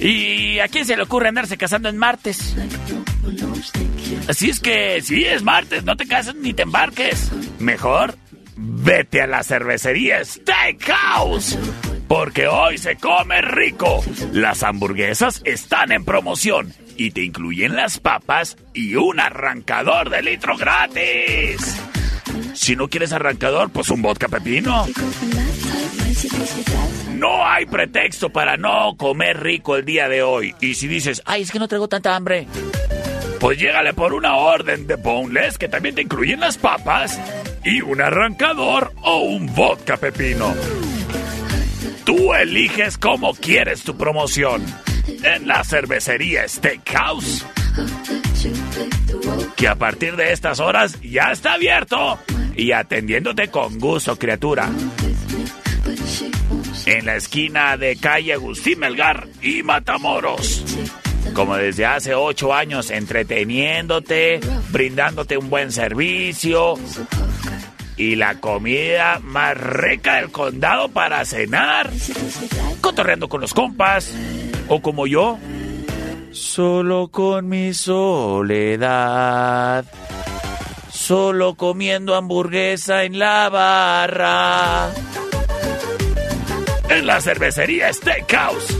¿Y a quién se le ocurre andarse casando en martes? Así es que sí, es martes, no te cases ni te embarques. Mejor, vete a la cervecería Steakhouse. Porque hoy se come rico. Las hamburguesas están en promoción y te incluyen las papas y un arrancador de litro gratis. Si no quieres arrancador, pues un vodka pepino. No hay pretexto para no comer rico el día de hoy. Y si dices, ay, es que no traigo tanta hambre, pues llégale por una orden de boneless que también te incluyen las papas y un arrancador o un vodka pepino. Tú eliges cómo quieres tu promoción. en la cervecería Steakhouse. Que a partir de estas horas ya está abierto y atendiéndote con gusto, criatura. En la esquina de calle Agustín Melgar y Matamoros. Como desde hace ocho años, entreteniéndote, brindándote un buen servicio y la comida más rica del condado para cenar, cotorreando con los compas o como yo, solo con mi soledad, solo comiendo hamburguesa en la barra, en la cervecería Steakhouse.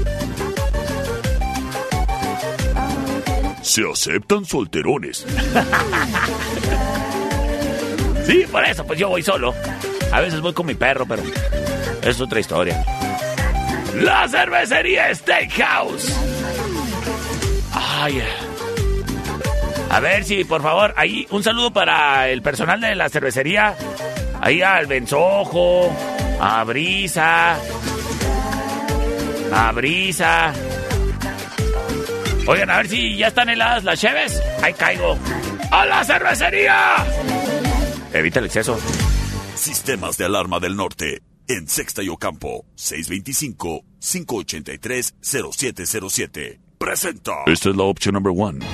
Se aceptan solterones. Sí, por eso, pues yo voy solo. A veces voy con mi perro, pero es otra historia. La cervecería Steakhouse. Ay. A ver si, por favor, ahí un saludo para el personal de la cervecería. Ahí al Benzojo, a Brisa, la brisa. Oigan, a ver si ya están heladas las cheves. Ahí caigo. ¡A la cervecería! Evita el exceso. Sistemas de alarma del norte. En Sexta y Ocampo, 625-583-0707. Presenta. Esta es la opción número uno.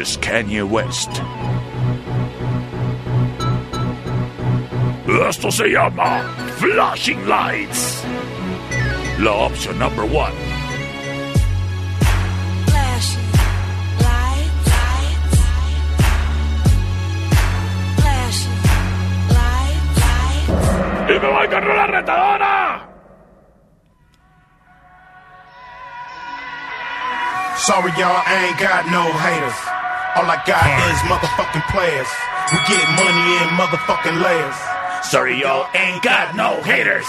is Kanye West. Esto se llama Flashing Lights. La opción number one. Y me voy con una retadora. Sorry, y'all, I ain't got no haters. All I got is motherfucking players. We get money in motherfucking layers. Sorry, y'all ain't got no haters.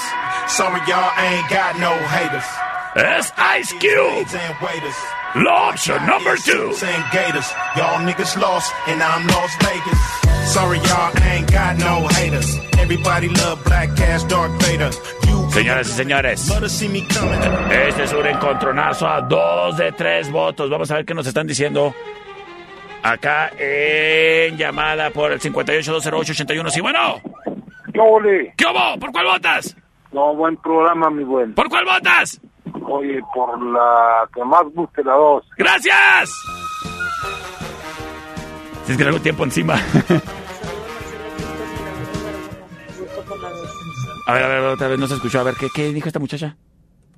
Sorry, y'all, ain't got no haters. Es Ice Cube. And waiters. La opción number two. And gators. Y'all niggas lost, and I'm Las Vegas. Sorry, y'all, ain't got no haters. Everybody love Black Cash, Dark Vader. You Señoras y señores, see me coming. este es un encontronazo a dos de tres votos. Vamos a ver qué nos están diciendo acá en llamada por el 58-208-81. Sí, bueno. ¿Qué ole? ¿Qué hubo? ¿Por cuál votas? No, buen programa, mi buen. ¿Por cuál votas? Oye, por la que más guste la dos. ¡Gracias! Si es que algo tiempo encima. A ver, a ver, otra vez no se escuchó. A ver, ¿qué, qué dijo esta muchacha?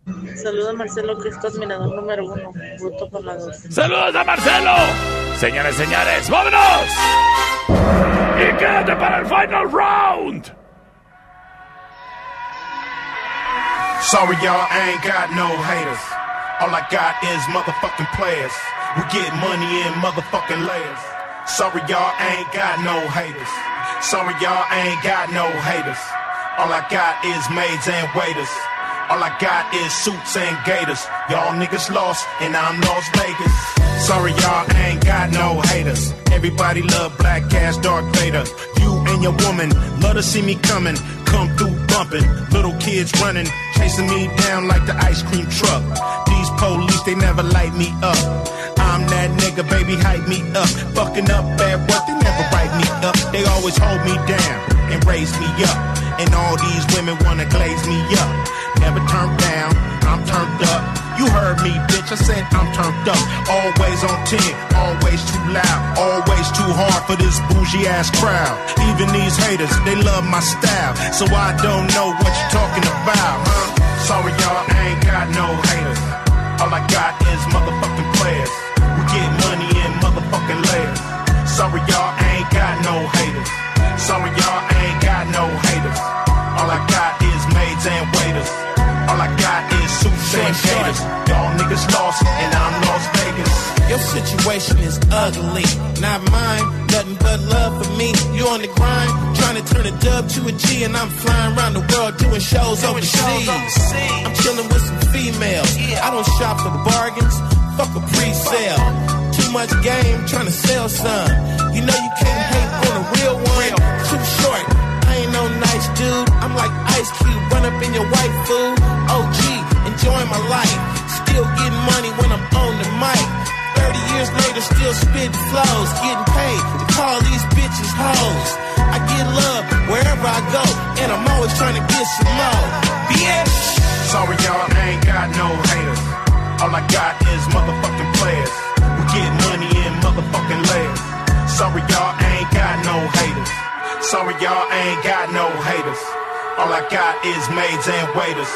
Saluda a Marcelo, que es tu admirador número uno. Voto por la dos. ¡Saludos a Marcelo! Señores, señores, ¡vámonos! ¡Y quédate para el final round! Sorry, y'all, I ain't got no haters. All I got is motherfucking players. We get money in motherfucking layers. Sorry, y'all, I ain't got no haters. Sorry, y'all, I ain't got no haters. All I got is maids and waiters. All I got is suits and gators. Y'all niggas lost, and I'm Las Vegas. Sorry, y'all, ain't got no haters. Everybody love Black ass Dark Vader. You and your woman love to see me coming. Come through bumping. Little kids running, chasing me down like the ice cream truck. These police, they never light me up. I'm that nigga, baby, hype me up. Fucking up at work, they never write me up. They always hold me down and raise me up. And all these women wanna glaze me up. Never turned down, I'm turned up. You heard me, bitch. I said I'm turned up. Always on 10, always too loud, always too hard for this bougie ass crowd. Even these haters, they love my style. So I don't know what you're talking about, huh? Sorry, y'all, I ain't got no haters. All I got is motherfucking players. We get money in motherfucking layers. Sorry, y'all, I ain't got no haters. Sorry, y'all, I ain't got no haters. All I got is maids and suits and gators. Y'all niggas lost, and I'm Las Vegas. Your situation is ugly, not mine. Nothing but love for me. You on the grind, trying to turn a dub to a G, and I'm flying around the world doing shows overseas. I'm chilling with some females. I don't shop for bargains. Fuck a pre-sale. Too much game, trying to sell some. You know you can't hate on a real one. Too short. I ain't no nice dude. I'm like Ice Cube, run up in your white food. OG, enjoying my life. Still getting money when I'm on the mic. 30 years later, still spitting flows. Getting paid to call these bitches hoes. I get love wherever I go, and I'm always trying to get some more. Sorry, y'all, I ain't got no haters. All I got is motherfucking players. We get money in motherfucking layers. Sorry, y'all, I ain't got no haters. Sorry, y'all, I ain't got no haters. All I got is maids and waiters.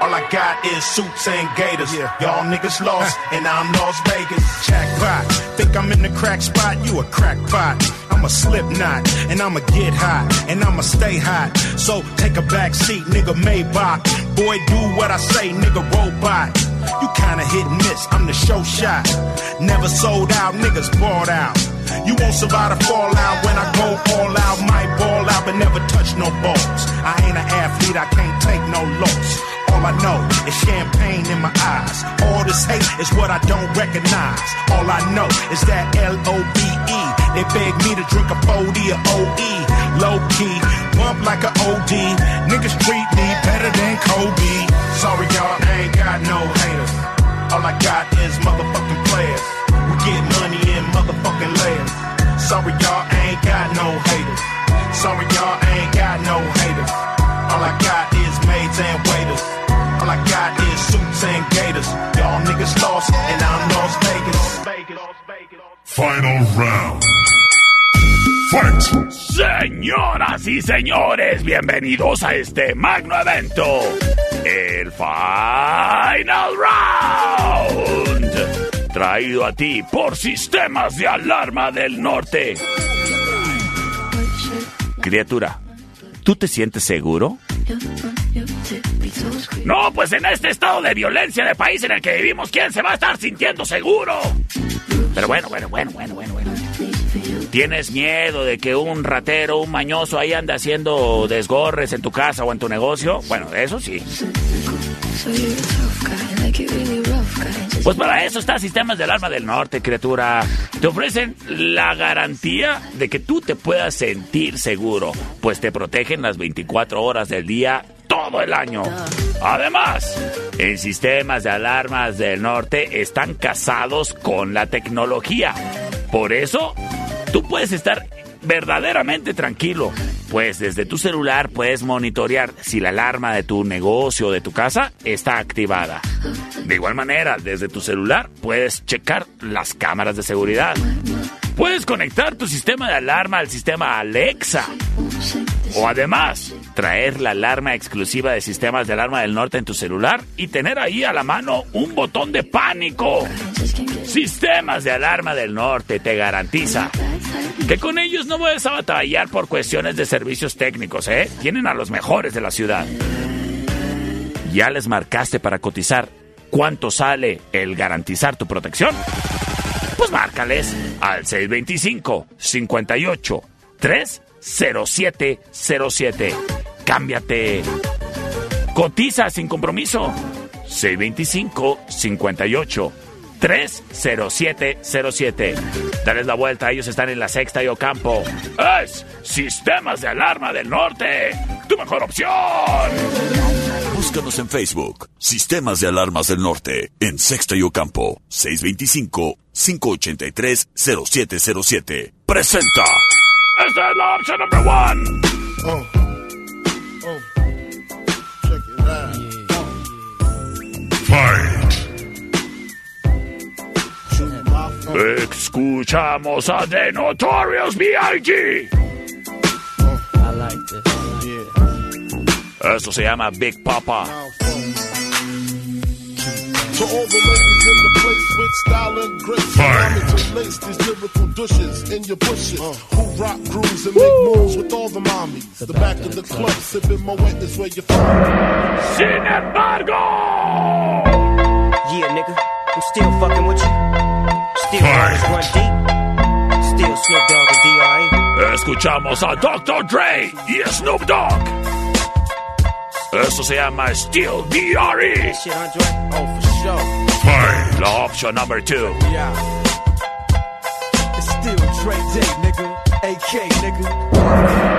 All I got is suits and gators. Y'all niggas lost, and I'm Las Vegas. Jackpot. Think I'm in the crack spot? You a crackpot. I'm a slip knot, and I'ma get hot, and I'ma stay hot. So take a back seat, nigga Maybach. Boy, do what I say, nigga robot. You kinda hit and miss, I'm the show shot. Never sold out, niggas bought out. You won't survive a fallout when I go all out. Might ball out, but never touch no balls. I ain't an athlete, I can't take no loss. All I know is champagne in my eyes. All this hate is what I don't recognize. All I know is that L O B E. They beg me to drink a 40 or OE. Low key, bump like a OD. Niggas treat me better than Kobe. Sorry, y'all, I ain't got no haters. All I got is motherfucking Final round. Fight! Señoras y señores, bienvenidos a este magno evento, el Final Round, traído a ti por Sistemas de Alarma del Norte. Criatura, ¿tú te sientes seguro? No, pues en este estado de violencia de país en el que vivimos, ¿quién se va a estar sintiendo seguro? Pero bueno, bueno, bueno, bueno, bueno, bueno. ¿Tienes miedo de que un ratero, un mañoso ahí ande haciendo desgorres en tu casa o en tu negocio? Bueno, eso sí. Pues para eso está Sistemas de Alarma del Norte, criatura. Te ofrecen la garantía de que tú te puedas sentir seguro, pues te protegen las 24 horas del día todo el año. Además, en Sistemas de Alarmas del Norte están casados con la tecnología. Por eso, tú puedes estar verdaderamente tranquilo, pues desde tu celular puedes monitorear si la alarma de tu negocio o de tu casa está activada. De igual manera, desde tu celular puedes checar las cámaras de seguridad. Puedes conectar tu sistema de alarma al sistema Alexa. O además, traer la alarma exclusiva de sistemas de alarma del norte en tu celular y tener ahí a la mano un botón de pánico. Sistemas de alarma del norte te garantiza que con ellos no vas a batallar por cuestiones de servicios técnicos, ¿eh? Tienen a los mejores de la ciudad. ¿Ya les marcaste para cotizar cuánto sale el garantizar tu protección? Pues márcales al 625 58 30707. Cámbiate. Cotiza sin compromiso. 625 58 30707. Dales la vuelta, ellos están en la sexta y Ocampo. Es Sistemas de Alarma del Norte, tu mejor opción. Búscanos en Facebook, Sistemas de Alarmas del Norte, en Sexta y Ocampo, 625-583-0707. Presenta. Esta es la opción number one. Oh. Oh. Check it out. Fight! Escuchamos a The Notorious B.I.G. Esto se llama Big Papa. To all the ladies in the place with style and grace, allow me to lace these lyrical douches in your bushes. Uh. Who rock grooves and make moves with all the mommies. The, back of the club, sipping my wet is where you find. Sin embargo. Yeah, nigga, I'm still fucking with you. Still always run deep. Still Snoop Dogg and D.R.E. Escuchamos a Dr. Dre y Snoop Dogg. Esto se llama Steel D.R.E. Shit, Andre? Oh, for sure. La opción number two. Yeah. It's still Dre Day, nigga. AK, nigga.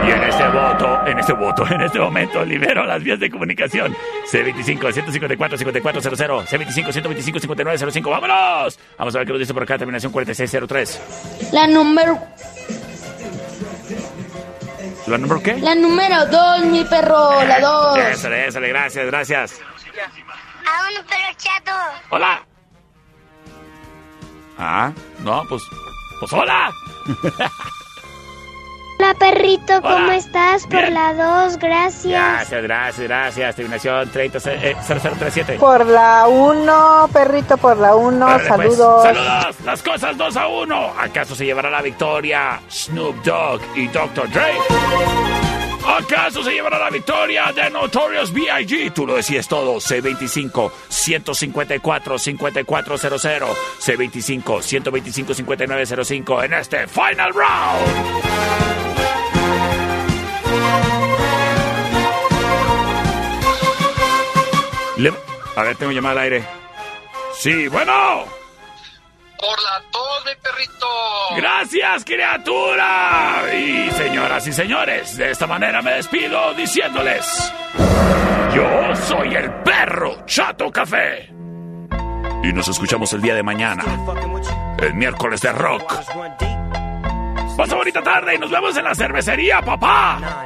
Y en este voto, en este voto, en este momento, libero las vías de comunicación. C25-154-5400, C25-125-5905. ¡Vámonos! Vamos a ver qué nos dice por acá, terminación 4603. La número, ¿La número qué? la número dos, mi perro, la dos. Ésale, ésale, gracias, gracias. A uno, pero chato. Hola. Ah, no, pues, pues hola. Hola, perrito, ¿cómo Hola. estás? Por Bien. la dos, gracias. Gracias, gracias, gracias. Terminación 30, eh, 0037. Por la 1, perrito, por la 1, Órale, pues. saludos. Saludos. Las cosas 2 a 1. ¿Acaso se llevará la victoria Snoop Dogg y Dr. Dre? ¿Acaso se llevará la victoria de Notorious B.I.G.? Tú lo decías todo. C25 154 5400 C25 125 5905 en este Final Round. Le- A ver, tengo llamada al aire. Sí, bueno. Por la tos, mi perrito. Gracias, criatura. Y señoras y señores, de esta manera me despido diciéndoles, yo soy el perro Chato Café. Y nos escuchamos el día de mañana, el miércoles de rock. Pasa bonita tarde y nos vemos en la cervecería, papá. Nah,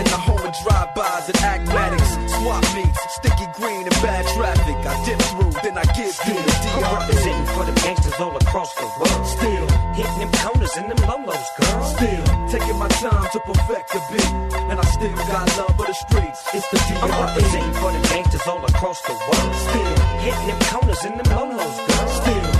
In the home of drive-bys and acmatics. Swap meets, sticky green and bad traffic. I dip through, then I give you the I'm representing for the gangsters all across the world. Still hitting them corners and them lolos, girl. Still taking my time to perfect the beat. And I still got love for the streets. It's the I'm representing for the gangsters all across the world. Still hitting them corners and them lolos, girl. Still